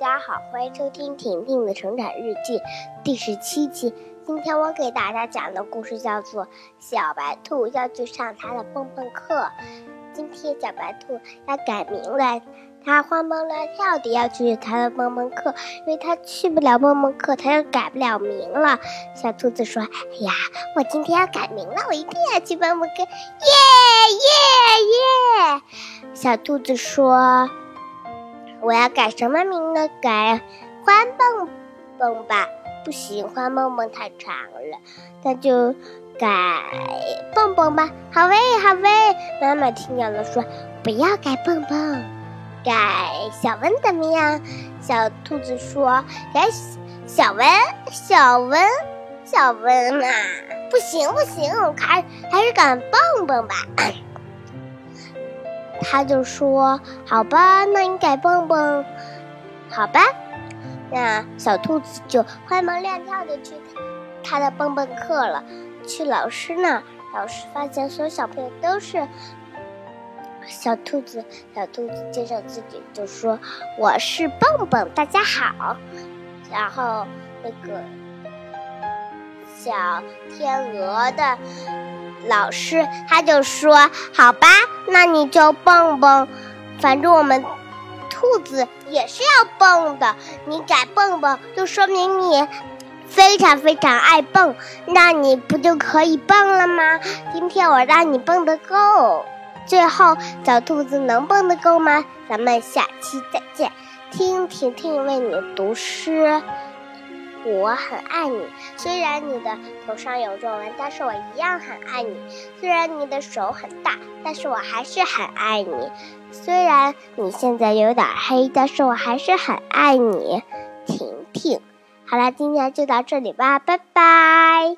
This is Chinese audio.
家好，欢迎收听婷婷的成长日记第十七期。今天我给大家讲的故事叫做《小白兔要去上它的蹦蹦课》。今天小白兔要改名了，它慌蹦乱跳的要去它的蹦蹦课，因为它去不了蹦蹦课，它就改不了名了。小兔子说：“哎呀，我今天要改名了，我一定要去蹦蹦课！”耶耶耶！小兔子说。我要改什么名呢？改欢蹦蹦吧。不行，欢蹦蹦太长了，那就改蹦蹦吧。好喂，好喂。妈妈听见了，说不要改蹦蹦，改小温怎么样？小兔子说改小温，小温，小温嘛。不行，不行，还还是改蹦蹦吧。他就说：“好吧，那你改蹦蹦，好吧。”那小兔子就欢蹦乱跳的去他的蹦蹦课了。去老师那，老师发现所有小朋友都是小兔子。小兔子介绍自己就说：“我是蹦蹦，大家好。”然后那个小天鹅的。老师他就说：“好吧，那你就蹦蹦，反正我们兔子也是要蹦的。你敢蹦蹦，就说明你非常非常爱蹦，那你不就可以蹦了吗？今天我让你蹦得够。最后，小兔子能蹦得够吗？咱们下期再见。听婷婷为你读诗。”我很爱你，虽然你的头上有皱纹，但是我一样很爱你。虽然你的手很大，但是我还是很爱你。虽然你现在有点黑，但是我还是很爱你，婷婷。好了，今天就到这里吧，拜拜。